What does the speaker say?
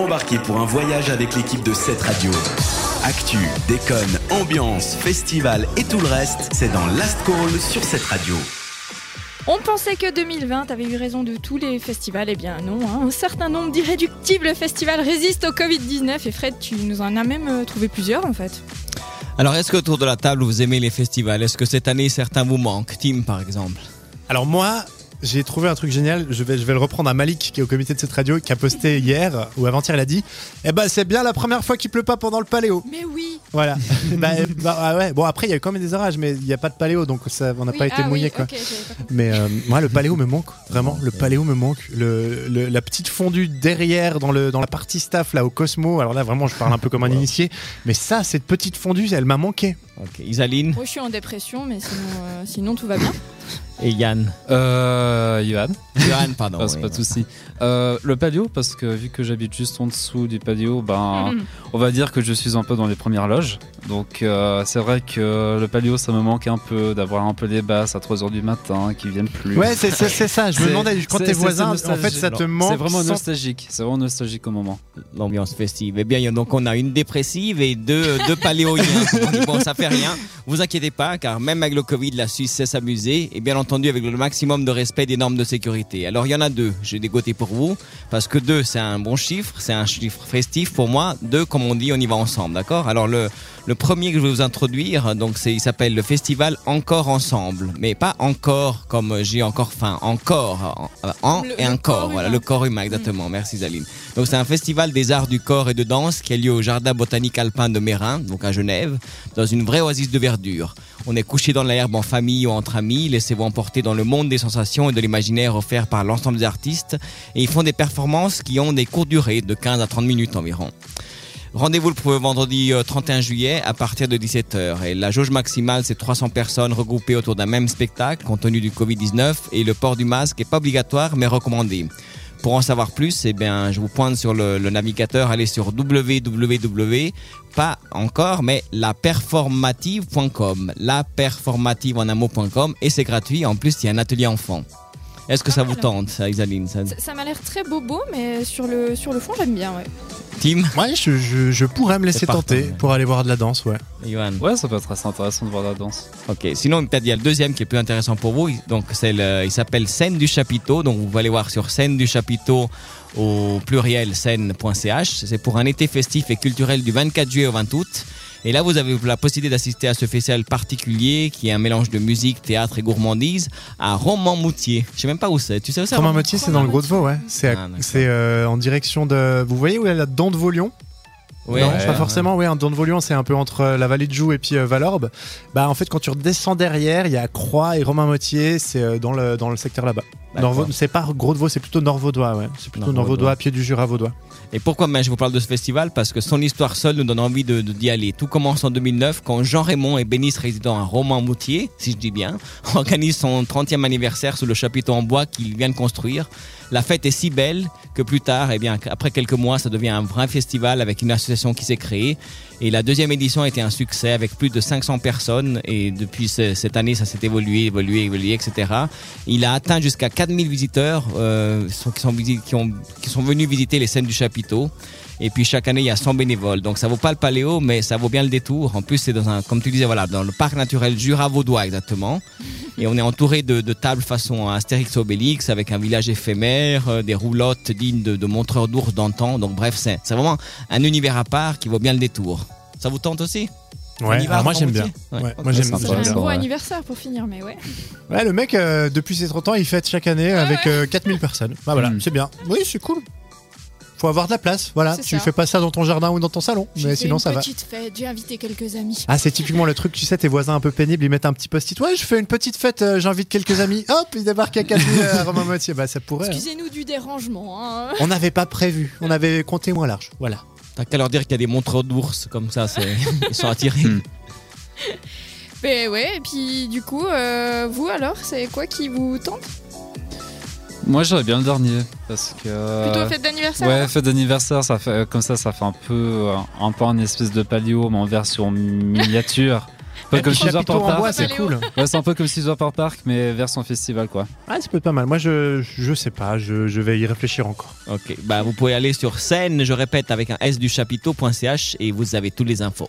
Embarquez pour un voyage avec l'équipe de cette radio. Actu, déconne, ambiance, festival et tout le reste, c'est dans Last Call sur cette radio. On pensait que 2020 avait eu raison de tous les festivals, eh bien non. hein. Un certain nombre d'irréductibles festivals résistent au Covid-19 et Fred, tu nous en as même euh, trouvé plusieurs en fait. Alors, est-ce qu'autour de la table, vous aimez les festivals? Est-ce que cette année, certains vous manquent? Tim, par exemple Alors moi, j'ai trouvé un truc génial. Je vais, je vais le reprendre à Malik, qui est au comité de cette radio, qui a posté hier ou avant-hier. Il a dit Eh ben, c'est bien la première fois qu'il pleut pas pendant le paléo. Mais oui Voilà. bah, bah, ah ouais. Bon, après, il y a quand même des orages, mais il n'y a pas de paléo, donc ça, on n'a Oui, pas été ah mouillé oui, quoi. Mais euh, moi, le paléo me manque vraiment. Le paléo me manque. Le, le- la petite fondue derrière dans le dans la partie staff là au Cosmo. Alors là, vraiment, je parle un peu comme un initié. Mais ça, cette petite fondue, elle m'a manqué. Ok. Isaline Moi je suis en dépression, mais sinon, euh, sinon tout va bien. Et Yann Euh, Yohan, Johan, pardon. Ah, c'est oui. pas de souci. Euh, le patio, parce que vu que j'habite juste en dessous du patio, ben, on va dire que je suis un peu dans les premières loges. Donc, euh, c'est vrai que le patio, ça me manque un peu d'avoir un peu les basses à 3h du matin qui viennent plus. Ouais, c'est ça. Je me demandais quand tes c'est en fait, ça te manque. C'est vraiment sans- nostalgique. C'est vraiment nostalgique au moment. L'ambiance festive. Eh bien, donc on a une dépressive et deux, deux paléoïens. On dit, bon, ça fait rien. Vous inquiétez pas, car même avec le Covid, la Suisse sait s'amuser. Et bien entendu, avec le maximum de respect des normes de sécurité. Alors, il y en a deux. J'ai dégoté pour vous. Parce que deux, c'est un bon chiffre. C'est un chiffre festif pour moi. Deux, comme on dit, on y va ensemble. D'accord? Alors, le, le premier que je vais vous introduire, donc c'est, il s'appelle le festival Encore Ensemble. Mais pas encore comme j'ai encore faim. Encore. En, en Le- et un corps. corps Voilà, humain. le corps humain, exactement. Merci Zaline. Donc c'est un festival des arts du corps et de danse qui a lieu au Jardin botanique alpin de Mérin, donc à Genève, dans une vraie oasis de verdure. On est couché dans l'herbe en famille ou entre amis, laissez-vous emporter dans le monde des sensations et de l'imaginaire offert par l'ensemble des artistes. Et ils font des performances qui ont des courtes durées, de 15 à 30 minutes environ. Rendez-vous le vendredi euh, 31 juillet à partir de 17h. Et la jauge maximale, c'est 300 personnes regroupées autour d'un même spectacle compte tenu du Covid-19 et le port du masque n'est pas obligatoire mais recommandé. Pour en savoir plus, eh bien, je vous pointe sur le, navigateur, allez sur www, pas encore, mais laperformative.com. Laperformative en un mot.com et c'est gratuit. En plus, il y a un atelier enfant. Est-ce que ça vous mal. tente, ça, Isaline ça... Ça, ça m'a l'air très bobo, mais sur le, sur le fond j'aime bien. Ouais. Tim Ouais, je, je- je pourrais me laisser partant, tenter ouais. pour aller voir de la danse, ouais. Johan Ouais, ça peut être assez intéressant de voir la danse. Ok, sinon peut-être il y a le deuxième qui est plus intéressant pour vous. Donc c'est le, il s'appelle Scène du Chapiteau. Donc vous pouvez aller voir sur Scène du Chapiteau au pluriel scène.ch. C'est pour un été festif et culturel du 24 juillet au 20 août. Et là, vous avez la possibilité d'assister à ce festival particulier qui est un mélange de musique, théâtre et gourmandise à Romans-Moutier. Je sais même pas où c'est. Tu sais où c'est Romain Romans- Motier, c'est dans le Gros de Vaud, ouais. C'est à- Ah, euh, en direction de. Vous voyez où a la dent de Vaulion? Ouais, Non, ouais, pas ouais. forcément. Oui, un dent de Vaulion, c'est un peu entre euh, la vallée de Joux et puis euh, Valorbe. Bah, en fait, quand tu redescends derrière, il y a Croix et Romain Motier. C'est euh, dans le dans le secteur là-bas. C'est pas Gros de Vaud, c'est plutôt Nord-Vaudois, ouais. C'est plutôt Nord-Vaudois. Pied du Jura vaudois. Et pourquoi ben, je vous parle de ce festival? Parce que son histoire seule nous donne envie de- de- d'y aller. Tout commence en 2009 quand Jean Raymond et Bénice, résidant à Romans-Moutier, si je dis bien, organisent son 30e anniversaire sous le chapiteau en bois qu'il vient de construire. La fête est si belle que plus tard, eh bien, après quelques mois, ça devient un vrai festival avec une association qui s'est créée. Et la deuxième édition a été un succès avec plus de 500 personnes. Et depuis ce- cette année, ça s'est évolué, évolué, évolué, etc. Il a atteint jusqu'à 4000 visiteurs euh, qui, sont, venus visiter les scènes du chapiteau. Et puis chaque année, il y a 100 bénévoles. Donc ça vaut pas le paléo, mais ça vaut bien le détour. En plus, c'est dans un, comme tu disais, voilà, dans le parc naturel Jura vaudois exactement. Et on est entouré de, tables façon Astérix Obélix avec un village éphémère, euh, des roulottes dignes de, de montreurs d'ours d'antan. Donc bref, c'est vraiment un univers à part qui vaut bien le détour. Ça vous tente aussi? Ouais, va, alors moi j'aime bien. Ouais. Moi j'aime bien. un gros ouais. anniversaire pour finir, mais ouais. Ouais, le mec, euh, depuis ses 30 ans, il fête chaque année avec euh, 4000 personnes. Bah voilà, Mm. c'est bien. Oui, c'est cool. Faut avoir de la place, voilà. Tu ça. fais pas ça dans ton jardin ou dans ton salon, J'ai mais sinon une ça va. petite fête, j'ai invité quelques amis. Ah, c'est typiquement le truc, tu sais, tes voisins un peu pénibles, ils mettent un petit post-it. Ouais, je fais une petite fête, euh, j'invite quelques amis. Hop, ils débarquent à 4000 à Romain Motier. Bah, ça pourrait. hein. Excusez-nous du dérangement. hein. On n'avait pas prévu, on avait compté moins large. Voilà. T'as qu'à leur dire qu'il y a des montreurs d'ours comme ça, c'est- ils sont attirés. Hmm. Mais ouais, et puis du coup, euh, vous alors, c'est quoi qui vous tente? Moi, j'aurais bien le dernier. Parce que. Plutôt fête d'anniversaire Ouais, fête d'anniversaire, ça fait comme ça, ça fait un peu, euh, un peu une espèce de palio, mais en version miniature. Pas comme Scissor Park. c'est cool. Ouais, c'est un peu comme Scissor Park, mais version festival, quoi. Ah, ça peut être pas mal. Moi, je, je sais pas. Je, je vais y réfléchir encore. Ok, bah vous pouvez aller sur scène, je répète, avec un s du chapiteau.ch et vous avez toutes les infos.